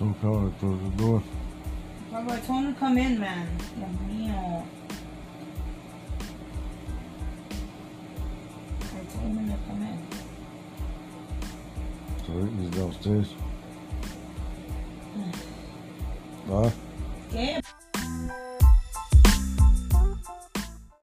Don't tell to close the door. Pablo, I told him to come in, man. Dios mío. I told him to come in. So he's downstairs. Huh?